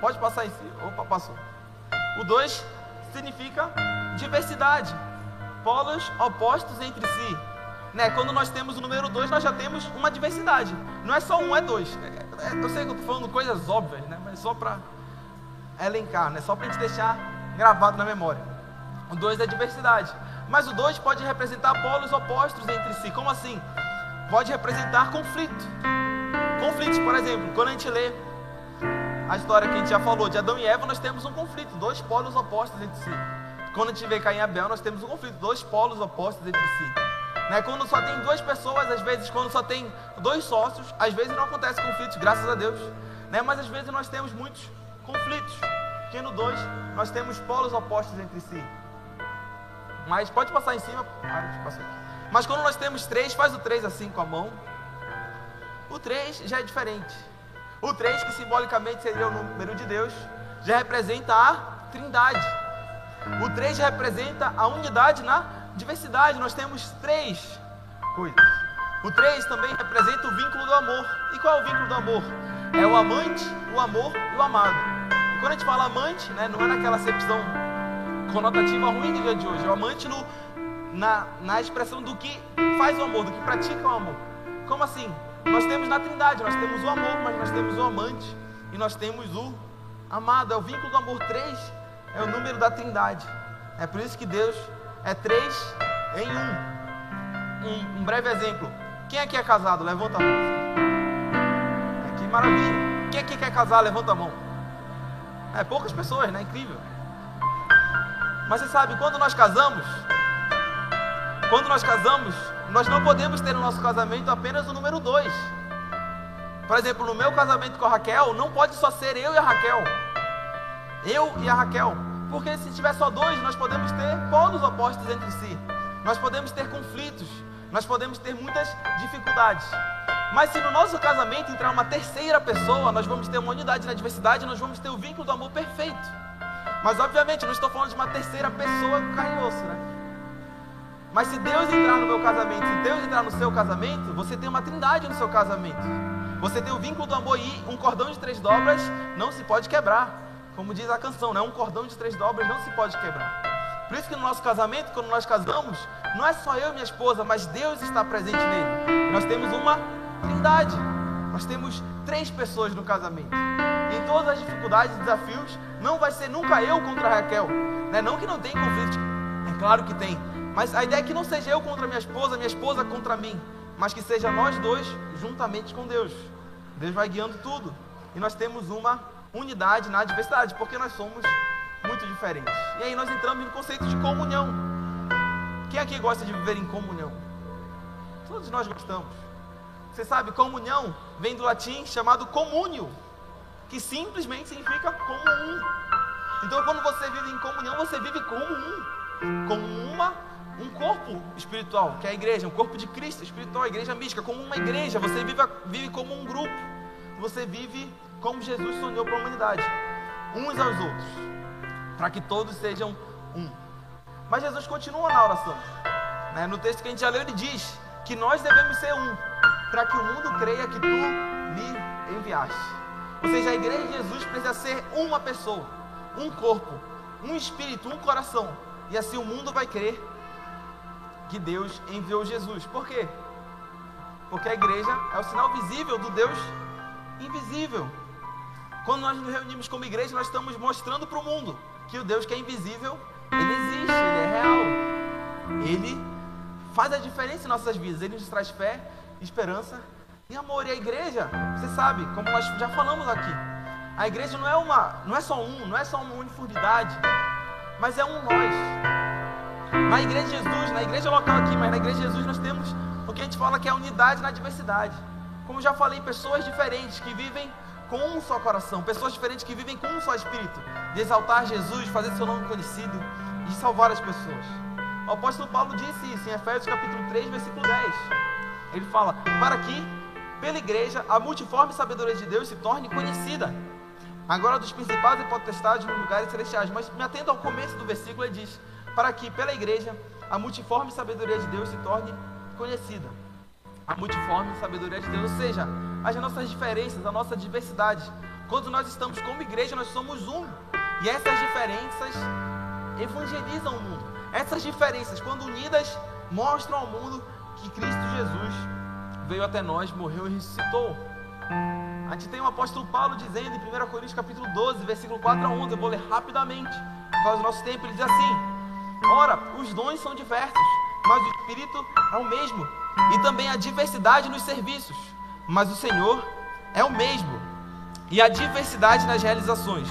Pode passar em si. Opa, passou. O 2 significa diversidade. Polos opostos entre si. Né? Quando nós temos o número 2, nós já temos uma diversidade. Não é só um, é dois. É, é, eu sei que eu estou falando coisas óbvias, né? mas só para elencar, né? só para a gente deixar gravado na memória. O 2 é diversidade. Mas o 2 pode representar polos opostos entre si. Como assim? pode representar conflito. Conflitos, por exemplo, quando a gente lê a história que a gente já falou de Adão e Eva, nós temos um conflito, dois polos opostos entre si. Quando a gente vê Caim e Abel, nós temos um conflito, dois polos opostos entre si. Né? Quando só tem duas pessoas, às vezes, quando só tem dois sócios, às vezes não acontece conflitos, graças a Deus. Né? Mas às vezes nós temos muitos conflitos. Porque no dois nós temos polos opostos entre si. Mas pode passar em cima. Ah. Mas quando nós temos três, faz o três assim com a mão. O três já é diferente. O três, que simbolicamente seria o número de Deus, já representa a trindade. O 3 representa a unidade na diversidade. Nós temos três coisas. O 3 também representa o vínculo do amor. E qual é o vínculo do amor? É o amante, o amor e o amado. Quando a gente fala amante, né, não é naquela acepção conotativa ruim do dia de hoje. É o amante no, na, na expressão do que faz o amor, do que pratica o amor. Como assim? Nós temos na Trindade, nós temos o amor, mas nós temos o amante e nós temos o amado. É o vínculo do amor 3, é o número da Trindade. É por isso que Deus é três em um. um. Um breve exemplo. Quem aqui é casado? Levanta a mão. Que maravilha. Quem aqui quer casar? Levanta a mão. É poucas pessoas, né? Incrível. Mas você sabe, quando nós casamos, quando nós casamos, nós não podemos ter no nosso casamento apenas o número dois. Por exemplo, no meu casamento com a Raquel, não pode só ser eu e a Raquel. Eu e a Raquel. Porque se tiver só dois, nós podemos ter polos opostos entre si. Nós podemos ter conflitos. Nós podemos ter muitas dificuldades. Mas se no nosso casamento entrar uma terceira pessoa, nós vamos ter uma unidade na diversidade, nós vamos ter o vínculo do amor perfeito. Mas obviamente, não estou falando de uma terceira pessoa carinhoso, né? Mas se Deus entrar no meu casamento, se Deus entrar no seu casamento, você tem uma trindade no seu casamento. Você tem o vínculo do amor e um cordão de três dobras não se pode quebrar. Como diz a canção, né? Um cordão de três dobras não se pode quebrar. Por isso que no nosso casamento, quando nós casamos, não é só eu e minha esposa, mas Deus está presente nele. Nós temos uma trindade. Nós temos três pessoas no casamento. Em todas as dificuldades e desafios, não vai ser nunca eu contra Raquel. Né? Não que não tem conflito, é claro que tem. Mas a ideia é que não seja eu contra minha esposa, minha esposa contra mim, mas que seja nós dois juntamente com Deus. Deus vai guiando tudo. E nós temos uma unidade na diversidade, porque nós somos muito diferentes. E aí nós entramos no conceito de comunhão. Quem aqui gosta de viver em comunhão? Todos nós gostamos. Você sabe, comunhão vem do latim chamado comúnio, que simplesmente significa como um. Então, quando você vive em comunhão, você vive como um, como uma um corpo espiritual, que é a igreja, um corpo de Cristo espiritual, a igreja mística, como uma igreja, você vive, vive como um grupo, você vive como Jesus sonhou para a humanidade, uns aos outros, para que todos sejam um. Mas Jesus continua na oração, né? no texto que a gente já leu, ele diz que nós devemos ser um, para que o mundo creia que tu me enviaste. Ou seja, a igreja de Jesus precisa ser uma pessoa, um corpo, um espírito, um coração, e assim o mundo vai crer que Deus enviou Jesus. Por quê? Porque a igreja é o sinal visível do Deus invisível. Quando nós nos reunimos como igreja, nós estamos mostrando para o mundo que o Deus que é invisível, ele existe, ele é real. Ele faz a diferença em nossas vidas. Ele nos traz fé, esperança e amor. E a igreja, você sabe, como nós já falamos aqui, a igreja não é uma, não é só um, não é só uma uniformidade, mas é um nós. Na igreja de Jesus, na igreja local aqui, mas na igreja de Jesus nós temos o que a gente fala que é a unidade na diversidade. Como já falei, pessoas diferentes que vivem com um só coração, pessoas diferentes que vivem com um só espírito, de exaltar Jesus, fazer seu nome conhecido e salvar as pessoas. O apóstolo Paulo disse isso em Efésios capítulo 3, versículo 10. Ele fala: "Para que pela igreja a multiforme sabedoria de Deus se torne conhecida, agora dos principais e potestades nos lugares celestiais". Mas me atento ao começo do versículo, ele diz: para que pela igreja a multiforme sabedoria de Deus se torne conhecida. A multiforme sabedoria de Deus, ou seja, as nossas diferenças, a nossa diversidade. Quando nós estamos como igreja, nós somos um. E essas diferenças evangelizam o mundo. Essas diferenças, quando unidas, mostram ao mundo que Cristo Jesus veio até nós, morreu e ressuscitou. A gente tem o apóstolo Paulo dizendo em 1 Coríntios capítulo 12, versículo 4 a 11, eu vou ler rapidamente, por causa do nosso tempo, ele diz assim: Ora, os dons são diversos, mas o Espírito é o mesmo. E também a diversidade nos serviços, mas o Senhor é o mesmo. E a diversidade nas realizações,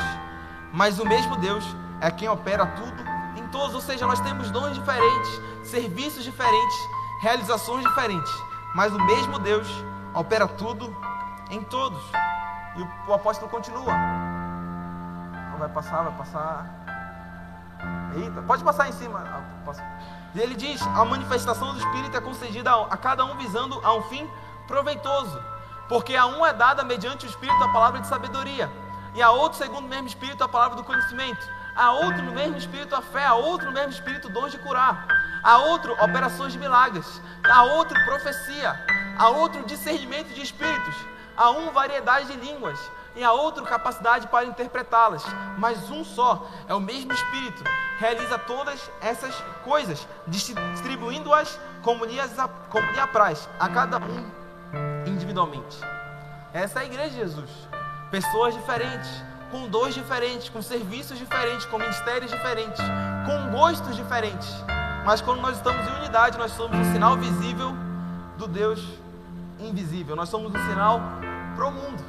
mas o mesmo Deus é quem opera tudo em todos. Ou seja, nós temos dons diferentes, serviços diferentes, realizações diferentes, mas o mesmo Deus opera tudo em todos. E o, apóstolo continua. Vai passar, vai passar. Eita, pode passar em cima. Ah, ele diz: a manifestação do Espírito é concedida a cada um visando a um fim proveitoso, porque a um é dada mediante o Espírito a palavra de sabedoria, e a outro, segundo o mesmo Espírito, a palavra do conhecimento, Há outro no mesmo espírito a fé, há outro no mesmo espírito dons de curar, há outro operações de milagres, há outro profecia, há outro discernimento de espíritos, há um variedade de línguas, e a outra capacidade para interpretá-las, mas um só, é o mesmo Espírito, realiza todas essas coisas, distribuindo-as como lhe apraz, a cada um individualmente. Essa é a igreja de Jesus. Pessoas diferentes, com dons diferentes, com serviços diferentes, com ministérios diferentes, com gostos diferentes. Mas quando nós estamos em unidade, nós somos um sinal visível do Deus invisível. Nós somos um sinal para o mundo.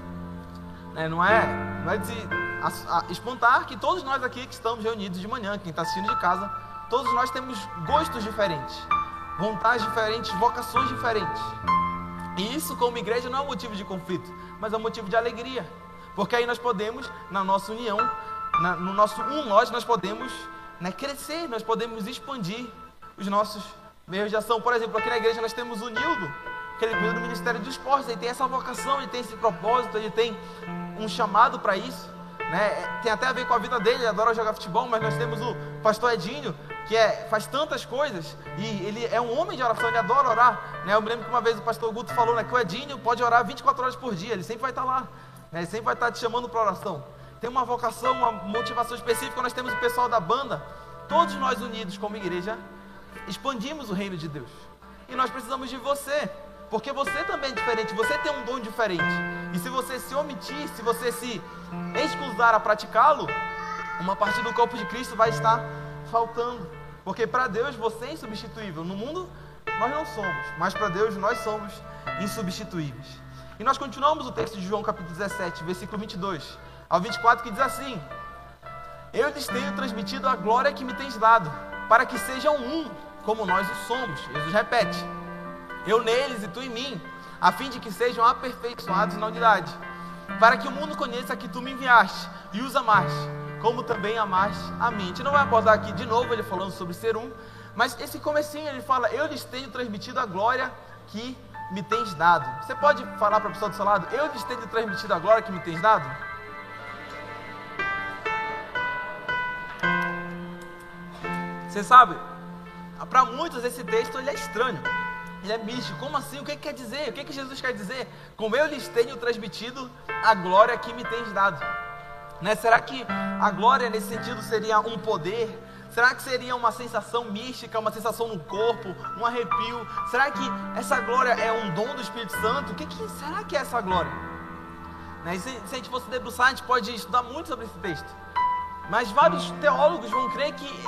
É, não é, não é de a, a, que todos nós aqui que estamos reunidos de manhã, quem está assistindo de casa, todos nós temos gostos diferentes, vontades diferentes, vocações diferentes. E isso, como igreja, não é um motivo de conflito, mas é um motivo de alegria. Porque aí nós podemos, na nossa união, na, no nosso um nós, nós podemos né, crescer, nós podemos expandir os nossos meios de ação. Por exemplo, aqui na igreja nós temos o Nildo, que ele cuida do Ministério dos Esportes, ele tem essa vocação, ele tem esse propósito, ele tem um chamado para isso. Né? Tem até a ver com a vida dele, ele adora jogar futebol, mas nós temos o pastor Edinho, que é, faz tantas coisas, e ele é um homem de oração, ele adora orar. Né? Eu me lembro que uma vez o pastor Guto falou né, que o Edinho pode orar 24 horas por dia, ele sempre vai estar lá? Ele sempre vai estar te chamando para oração. Tem uma vocação, uma motivação específica, nós temos o pessoal da banda, todos nós unidos como igreja, expandimos o reino de Deus. E nós precisamos de você. Porque você também é diferente, você tem um dom diferente. E se você se omitir, se você se excusar a praticá-lo, uma parte do corpo de Cristo vai estar faltando. Porque para Deus você é insubstituível. No mundo nós não somos, mas para Deus nós somos insubstituíveis. E nós continuamos o texto de João capítulo 17, versículo 22 ao 24, que diz assim: Eu lhes tenho transmitido a glória que me tens dado, para que sejam um, como nós o somos. Jesus repete eu neles e tu em mim, a fim de que sejam aperfeiçoados na unidade, para que o mundo conheça que tu me enviaste e os amaste, como também amaste a mim. A gente não vai abordar aqui de novo ele falando sobre ser um, mas esse comecinho ele fala: Eu lhes tenho transmitido a glória que me tens dado. Você pode falar para a pessoa do seu lado: Eu lhes tenho transmitido a glória que me tens dado? Você sabe, para muitos esse texto ele é estranho. Ele é místico. Como assim? O que, que quer dizer? O que, que Jesus quer dizer? Como eu lhes tenho transmitido a glória que me tens dado. Né? Será que a glória nesse sentido seria um poder? Será que seria uma sensação mística, uma sensação no corpo, um arrepio? Será que essa glória é um dom do Espírito Santo? O que, que será que é essa glória? Né? Se, se a gente fosse debruçar, a gente pode estudar muito sobre esse texto. Mas vários teólogos vão crer que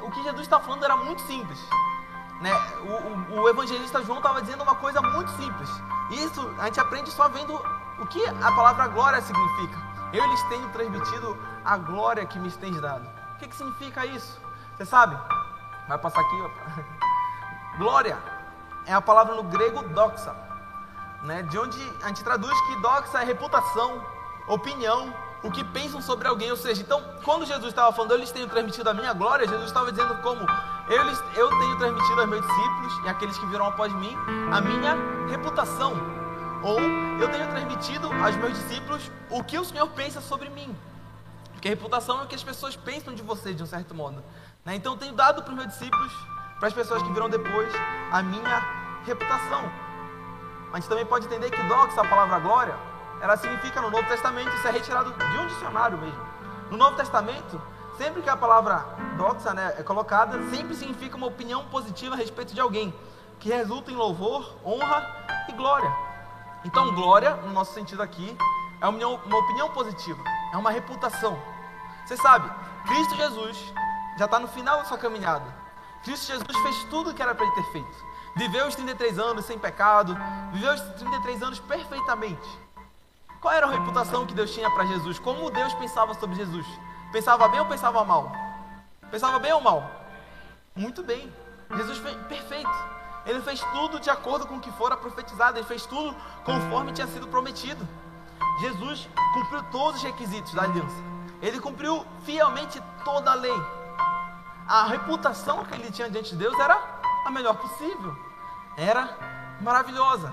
o que Jesus está falando era muito simples. Né? O, o, o evangelista João estava dizendo uma coisa muito simples. Isso a gente aprende só vendo o que a palavra glória significa. Eu lhes tenho transmitido a glória que me tens dado. Que, que significa isso? Você sabe? Vai passar aqui. Ó. Glória é a palavra no grego doxa, né? de onde a gente traduz que doxa é reputação, opinião, o que pensam sobre alguém. Ou seja, então, quando Jesus estava falando, eu lhes tenho transmitido a minha glória, Jesus estava dizendo como eu, lhes, eu tenho transmitido aos meus discípulos e àqueles que virão após mim a minha reputação. Ou eu tenho transmitido aos meus discípulos o que o Senhor pensa sobre mim. Porque reputação é o que as pessoas pensam de você, de um certo modo. Né? Então, eu tenho dado para os meus discípulos, para as pessoas que virão depois, a minha reputação. A gente também pode entender que doxa, a palavra glória, ela significa no Novo Testamento, isso é retirado de um dicionário mesmo. No Novo Testamento, sempre que a palavra doxa né, é colocada, sempre significa uma opinião positiva a respeito de alguém, que resulta em louvor, honra e glória. Então, glória, no nosso sentido aqui, é uma opinião positiva, é uma reputação. Você sabe, Cristo Jesus já está no final da sua caminhada. Cristo Jesus fez tudo o que era para ele ter feito. Viveu os 33 anos sem pecado, viveu os 33 anos perfeitamente. Qual era a reputação que Deus tinha para Jesus? Como Deus pensava sobre Jesus? Pensava bem ou pensava mal? Pensava bem ou mal? Muito bem. Jesus foi perfeito. Ele fez tudo de acordo com o que fora profetizado. Ele fez tudo conforme tinha sido prometido. Jesus cumpriu todos os requisitos da aliança. Ele cumpriu fielmente toda a lei. A reputação que ele tinha diante de Deus era a melhor possível. Era maravilhosa.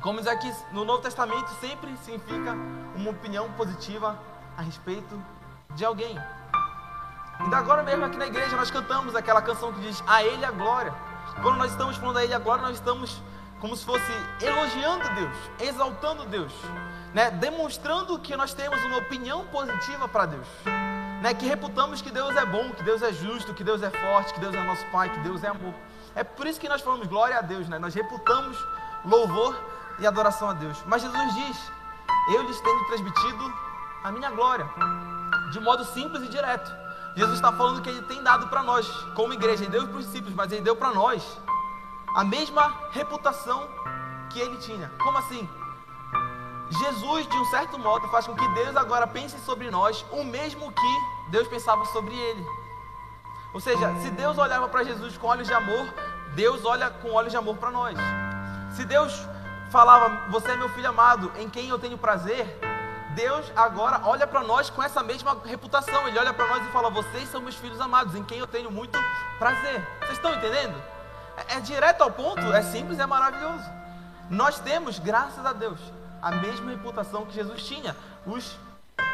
Como diz aqui no Novo Testamento, sempre significa uma opinião positiva a respeito de alguém. Ainda agora mesmo aqui na igreja nós cantamos aquela canção que diz A Ele a Glória. Quando nós estamos falando a Ele a Glória, nós estamos como se fosse elogiando Deus, exaltando Deus, né? demonstrando que nós temos uma opinião positiva para Deus, né? que reputamos que Deus é bom, que Deus é justo, que Deus é forte, que Deus é nosso Pai, que Deus é amor. É por isso que nós falamos glória a Deus, né? nós reputamos louvor e adoração a Deus. Mas Jesus diz: Eu lhes tenho transmitido a minha glória, de modo simples e direto. Jesus está falando que Ele tem dado para nós, como igreja, Ele deu os princípios, mas Ele deu para nós a mesma reputação que Ele tinha. Como assim? Jesus, de um certo modo, faz com que Deus agora pense sobre nós o mesmo que Deus pensava sobre Ele. Ou seja, se Deus olhava para Jesus com olhos de amor, Deus olha com olhos de amor para nós. Se Deus falava, Você é meu filho amado, em quem eu tenho prazer, Deus agora olha para nós com essa mesma reputação. Ele olha para nós e fala: Vocês são meus filhos amados, em quem eu tenho muito prazer. Vocês estão entendendo? É, é direto ao ponto, é simples, é maravilhoso. Nós temos, graças a Deus, a mesma reputação que Jesus tinha. Os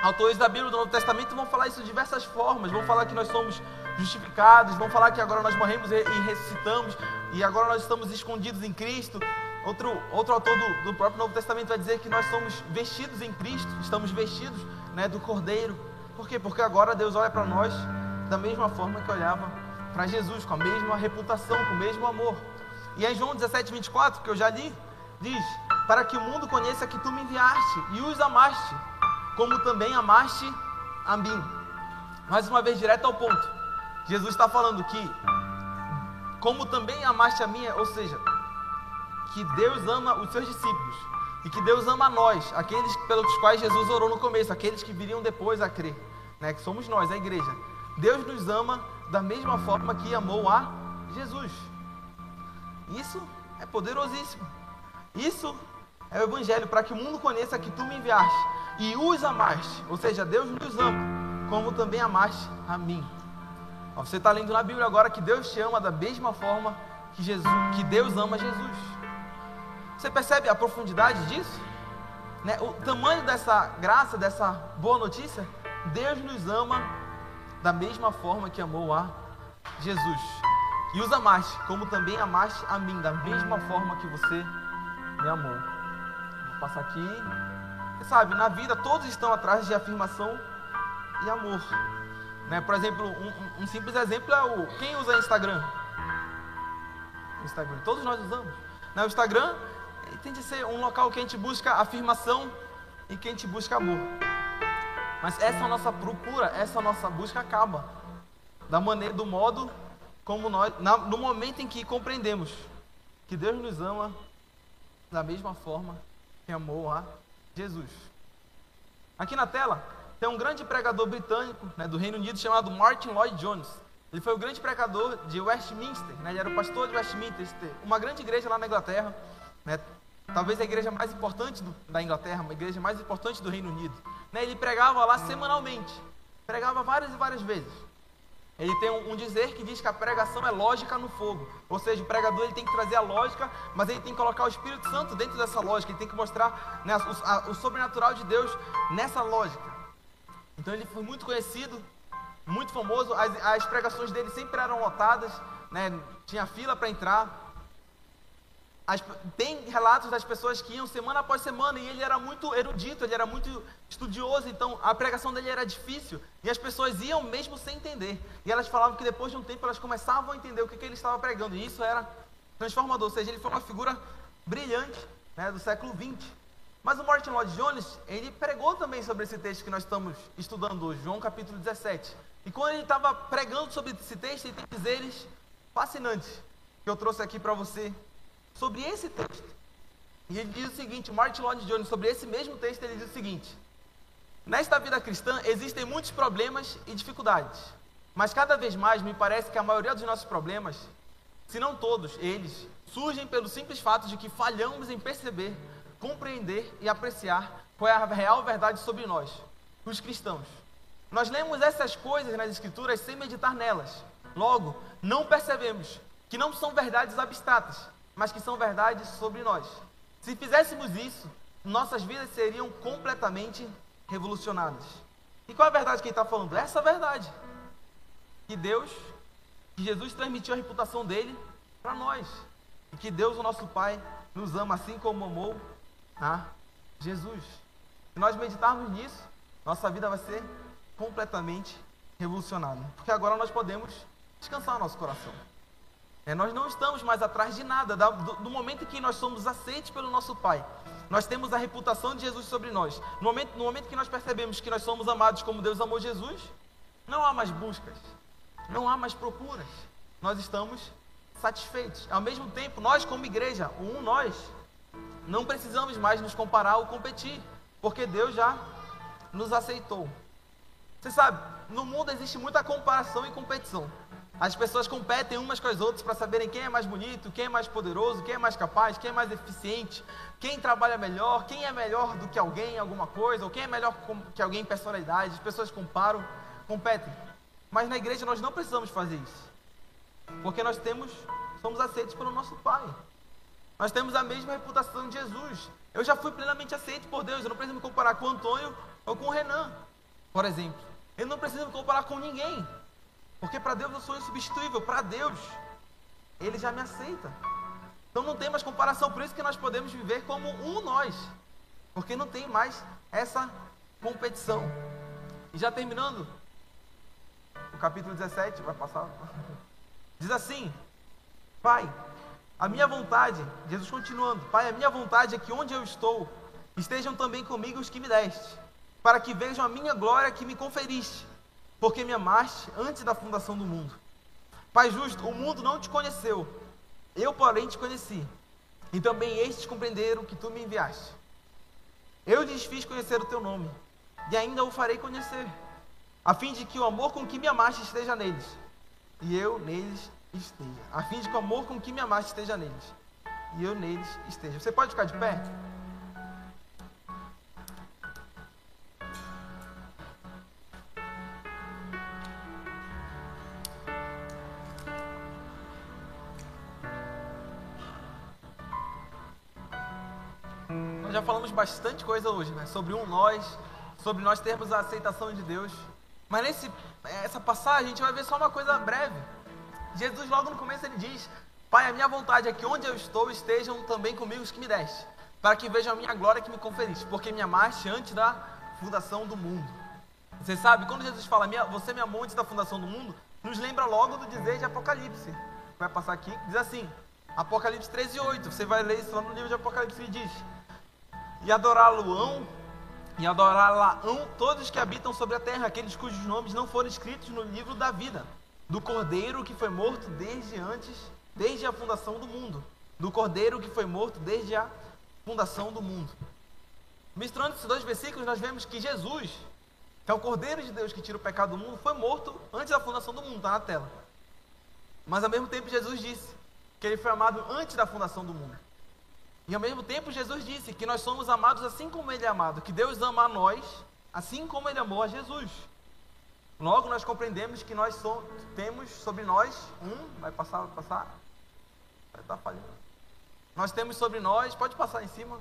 autores da Bíblia do Novo Testamento vão falar isso de diversas formas. Vão falar que nós somos justificados, vão falar que agora nós morremos e ressuscitamos, e agora nós estamos escondidos em Cristo. Outro, outro autor do, do próprio Novo Testamento vai dizer que nós somos vestidos em Cristo, estamos vestidos né, do Cordeiro. Por quê? Porque agora Deus olha para nós da mesma forma que olhava para Jesus, com a mesma reputação, com o mesmo amor. E aí, João 17, 24, que eu já li, diz: Para que o mundo conheça que tu me enviaste e os amaste, como também amaste a mim. Mais uma vez, direto ao ponto. Jesus está falando que, como também amaste a mim, ou seja, que Deus ama os seus discípulos e que Deus ama nós, aqueles pelos quais Jesus orou no começo, aqueles que viriam depois a crer, né, que somos nós, a igreja. Deus nos ama da mesma forma que amou a Jesus. Isso é poderosíssimo. Isso é o evangelho para que o mundo conheça que tu me enviaste e os amaste, ou seja, Deus nos ama, como também amaste a mim. Você está lendo na Bíblia agora que Deus te ama da mesma forma que Jesus, que Deus ama Jesus. Você percebe a profundidade disso? Né? O tamanho dessa graça, dessa boa notícia? Deus nos ama da mesma forma que amou a Jesus. E os amaste, como também amaste a mim, da mesma forma que você me amou. Vou passar aqui. Sabe, na vida todos estão atrás de afirmação e amor. Né? Por exemplo, um, um simples exemplo é o quem usa Instagram? Instagram. Todos nós usamos. Né? O Instagram tem de ser um local que a gente busca afirmação e que a gente busca amor. Mas essa nossa procura, essa nossa busca acaba da maneira, do modo como nós, na, no momento em que compreendemos que Deus nos ama da mesma forma que amou a Jesus. Aqui na tela tem um grande pregador britânico né, do Reino Unido chamado Martin Lloyd Jones. Ele foi o grande pregador de Westminster, né, ele era o pastor de Westminster, uma grande igreja lá na Inglaterra. Né, Talvez a igreja mais importante do, da Inglaterra, uma igreja mais importante do Reino Unido. Né? Ele pregava lá semanalmente. Pregava várias e várias vezes. Ele tem um, dizer que diz que a pregação é lógica no fogo. Ou seja, o pregador ele tem que trazer a lógica, mas ele tem que colocar o Espírito Santo dentro dessa lógica. Ele tem que mostrar né, o, a, o sobrenatural de Deus nessa lógica. Então ele foi muito conhecido, muito famoso. As, as pregações dele sempre eram lotadas, né, tinha fila para entrar. As, tem relatos das pessoas que iam semana após semana e ele era muito erudito, ele era muito estudioso, então a pregação dele era difícil e as pessoas iam mesmo sem entender. E elas falavam que depois de um tempo elas começavam a entender o que, que ele estava pregando e isso era transformador, ou seja, ele foi uma figura brilhante né, do século XX. Mas o Martin Lloyd Jones, ele pregou também sobre esse texto que nós estamos estudando hoje, João capítulo 17. E quando ele estava pregando sobre esse texto, ele tem dizeres fascinantes que eu trouxe aqui para você sobre esse texto. E ele diz o seguinte, Martin Lloyd Jones, sobre esse mesmo texto, ele diz o seguinte: Nesta vida cristã existem muitos problemas e dificuldades, mas cada vez mais me parece que a maioria dos nossos problemas, se não todos eles, surgem pelo simples fato de que falhamos em perceber, compreender e apreciar qual é a real verdade sobre nós, os cristãos. Nós lemos essas coisas nas Escrituras sem meditar nelas. Logo, não percebemos que não são verdades abstratas, mas que são verdades sobre nós. Se fizéssemos isso, nossas vidas seriam completamente revolucionadas. E qual é a verdade que ele está falando? Essa verdade. que Deus, que Jesus transmitiu a reputação dele para nós. E que Deus, o nosso Pai, nos ama assim como amou a Jesus. Se nós meditarmos nisso, nossa vida vai ser completamente revolucionada. Porque agora nós podemos descansar o nosso coração. É, nós não estamos mais atrás de nada. Do, do, momento em que nós somos aceitos pelo nosso Pai, nós temos a reputação de Jesus sobre nós. No momento, no momento que nós percebemos que nós somos amados como Deus amou Jesus, não há mais buscas, não há mais procuras. Nós estamos satisfeitos. Ao mesmo tempo, nós, como igreja, o um nós, não precisamos mais nos comparar ou competir, porque Deus já nos aceitou. Você sabe, no mundo existe muita comparação e competição. As pessoas competem umas com as outras para saberem quem é mais bonito, quem é mais poderoso, quem é mais capaz, quem é mais eficiente, quem trabalha melhor, quem é melhor do que alguém em alguma coisa, ou quem é melhor que alguém em personalidade. As pessoas comparam, competem. Mas na igreja nós não precisamos fazer isso. Porque nós temos, somos aceitos pelo nosso Pai. Nós temos a mesma reputação de Jesus. Eu já fui plenamente aceito por Deus. Eu não preciso me comparar com o Antônio ou com o Renan, por exemplo. Eu não preciso me comparar com ninguém. Porque para Deus eu sou insubstituível. Para Deus, Ele já me aceita. Então não tem mais comparação. Por isso que nós podemos viver como um nós. Porque não tem mais essa competição. E já terminando, o capítulo 17, vai passar. Diz assim: Pai, a minha vontade, Jesus continuando, Pai, a minha vontade é que onde eu estou, estejam também comigo os que me deste, para que vejam a minha glória que me conferiste, porque me amaste antes da fundação do mundo. Pai justo, o mundo não te conheceu, eu, porém, te conheci, e também estes compreenderam que tu me enviaste. Eu lhes fiz conhecer o teu nome, e ainda o farei conhecer, a fim de que o amor com que me amaste esteja neles, e eu neles esteja, a fim de que o amor com que me amaste esteja neles, e eu neles esteja. Você pode ficar de pé? Já falamos bastante coisa hoje, né? Sobre um nós, sobre nós termos a aceitação de Deus. Mas nesse, essa passagem a gente vai ver só uma coisa breve. Jesus logo no começo ele diz: Pai, a minha vontade é que onde eu estou estejam também comigo os que me deste, para que vejam a minha glória que me conferiste, porque me amaste antes da fundação do mundo. Você sabe, quando Jesus fala, você me amou antes da fundação do mundo, nos lembra logo do dizer de Apocalipse. Vai passar aqui, diz assim, Apocalipse 13, 8. Você vai ler isso lá no livro de Apocalipse e diz: E adorá-lo-ão, e adorá-la-ão todos que habitam sobre a terra, aqueles cujos nomes não foram escritos no livro da vida do cordeiro que foi morto desde antes, desde a fundação do mundo, do cordeiro que foi morto desde a fundação do mundo. Misturando esses dois versículos, nós vemos que Jesus, que é o cordeiro de Deus que tira o pecado do mundo, foi morto antes da fundação do mundo, está na tela. Mas ao mesmo tempo Jesus disse que ele foi amado antes da fundação do mundo. E ao mesmo tempo Jesus disse que nós somos amados assim como ele é amado, que Deus ama a nós assim como ele amou a Jesus. Logo nós compreendemos que nós temos sobre nós um, vai passar, vai passar, vai estar falhando. Nós temos sobre nós, pode passar em cima.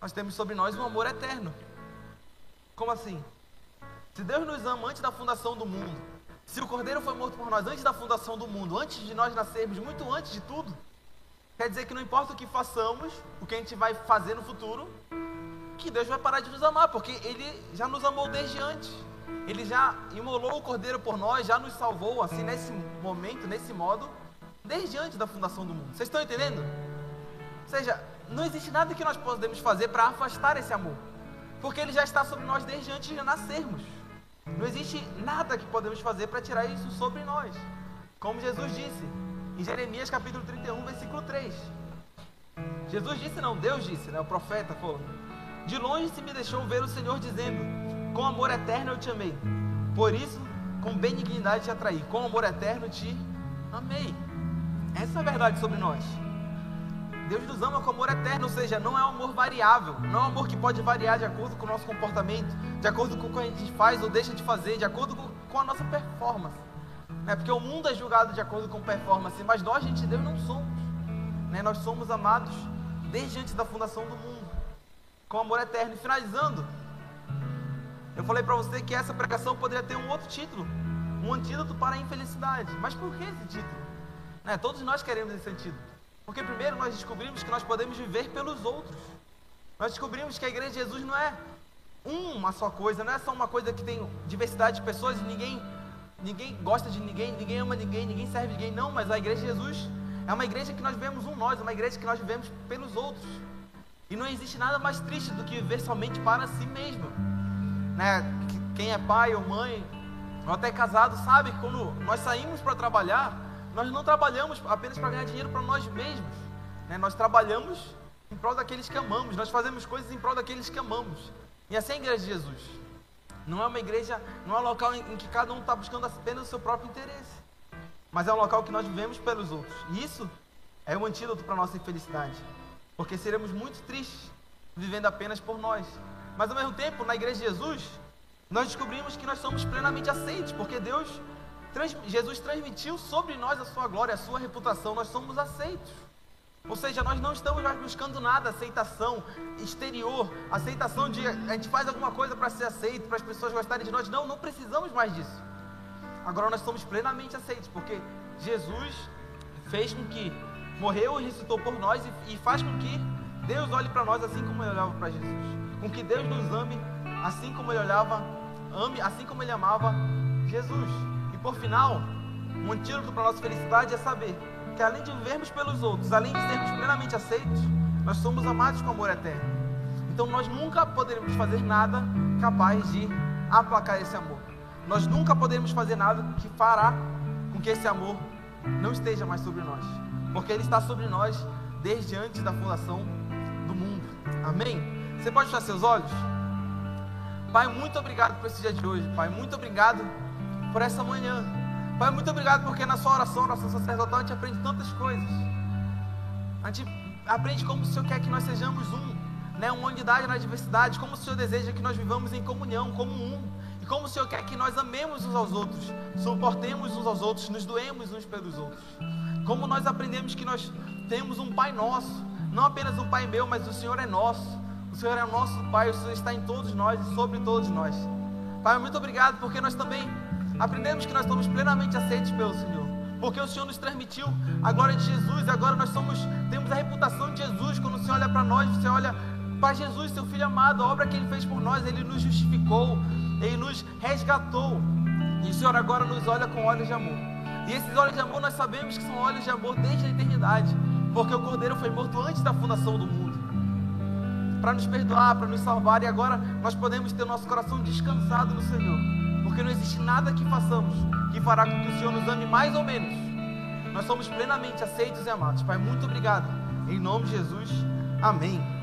Nós temos sobre nós um amor eterno. Como assim? Se Deus nos ama antes da fundação do mundo, se o Cordeiro foi morto por nós antes da fundação do mundo, antes de nós nascermos, muito antes de tudo, quer dizer que não importa o que façamos, o que a gente vai fazer no futuro, que Deus vai parar de nos amar, porque Ele já nos amou desde antes. Ele já imolou o cordeiro por nós, já nos salvou, assim, nesse momento, nesse modo, desde antes da fundação do mundo. Vocês estão entendendo? Ou seja, não existe nada que nós podemos fazer para afastar esse amor, porque ele já está sobre nós desde antes de nascermos. Não existe nada que podemos fazer para tirar isso sobre nós. Como Jesus disse em Jeremias capítulo 31, versículo 3. Jesus disse, não, Deus disse, né? O profeta falou: De longe se me deixou ver o Senhor dizendo: com amor eterno eu te amei. Por isso, com benignidade te atraí. Com amor eterno te amei. Essa é a verdade sobre nós. Deus nos ama com amor eterno, ou seja, não é um amor variável, não é um amor que pode variar de acordo com o nosso comportamento, de acordo com o que a gente faz ou deixa de fazer, de acordo com a nossa performance. É porque o mundo é julgado de acordo com performance, mas nós, gente de Deus, não somos. Né? Nós somos amados desde antes da fundação do mundo, com amor eterno. E finalizando, eu falei para você que essa pregação poderia ter um outro título, um antídoto para a infelicidade. Mas por que esse título? Né? Todos nós queremos esse antídoto. Porque primeiro nós descobrimos que nós podemos viver pelos outros. Nós descobrimos que a igreja de Jesus não é uma só coisa, não é só uma coisa que tem diversidade de pessoas e ninguém, ninguém gosta de ninguém, ninguém ama ninguém, ninguém serve ninguém. Não, mas a igreja de Jesus é uma igreja que nós vivemos um nós, uma igreja que nós vivemos pelos outros. E não existe nada mais triste do que viver somente para si mesmo. Né? Quem é pai ou mãe, ou até casado, sabe que quando nós saímos para trabalhar, nós não trabalhamos apenas para ganhar dinheiro para nós mesmos. Né? Nós trabalhamos em prol daqueles que amamos. Nós fazemos coisas em prol daqueles que amamos. E assim é a igreja de Jesus. Não é uma igreja, não é um local em, que cada um está buscando apenas o seu próprio interesse. Mas é um local que nós vivemos pelos outros. E isso é um antídoto para a nossa infelicidade. Porque seremos muito tristes vivendo apenas por nós. Mas ao mesmo tempo, na igreja de Jesus, nós descobrimos que nós somos plenamente aceitos, porque Deus Trans, Jesus transmitiu sobre nós a sua glória, a sua reputação, nós somos aceitos. Ou seja, nós não estamos mais buscando nada, aceitação exterior, aceitação de a gente faz alguma coisa para ser aceito, para as pessoas gostarem de nós. Não, não precisamos mais disso. Agora nós somos plenamente aceitos, porque Jesus fez com que morreu e ressuscitou por nós e, e faz com que Deus olhe para nós assim como ele olhava para Jesus. Com que Deus nos ame assim como ele olhava, ame assim como ele amava Jesus por final, um antídoto para nossa felicidade é saber além de vivermos pelos outros, além de sermos plenamente aceitos, nós somos amados com amor eterno. Então nós nunca poderemos fazer nada capaz de aplacar esse amor. Nós nunca poderemos fazer nada que fará com que esse amor não esteja mais sobre nós, porque ele está sobre nós desde antes da fundação do mundo. Amém? Você pode fechar seus olhos? Pai, muito obrigado por esse dia de hoje. Pai, muito obrigado por essa manhã. Pai, muito obrigado porque na sua oração, nossa sacerdotal, a gente aprende tantas coisas. A gente aprende como o Senhor quer que nós sejamos um, né? uma unidade na diversidade, como o Senhor deseja que nós vivamos em comunhão, como um. E como o Senhor quer que nós amemos uns aos outros, suportemos uns aos outros, nos doemos uns pelos outros. Como nós aprendemos que nós temos um Pai nosso, não apenas um Pai meu, mas o Senhor é nosso. O Senhor é o nosso Pai, o Senhor está em todos nós e sobre todos nós. Pai, muito obrigado porque nós também aprendemos que nós somos plenamente aceitos pelo Senhor. Porque o Senhor nos transmitiu a glória de Jesus, e agora nós somos, temos a reputação de Jesus. Quando o Senhor olha para nós, você olha para Jesus, seu Filho amado, a obra que Ele fez por nós, Ele nos justificou, Ele nos resgatou. E o Senhor agora nos olha com olhos de amor. E esses olhos de amor nós sabemos que são olhos de amor desde a eternidade, porque o Cordeiro foi morto antes da fundação do mundo. Para nos perdoar, para nos salvar, e agora nós podemos ter nosso coração descansado no Senhor porque não existe nada que façamos que fará com que o Senhor nos ame mais ou menos. Nós somos plenamente aceitos e amados. Pai, muito obrigado. Em nome de Jesus, amém.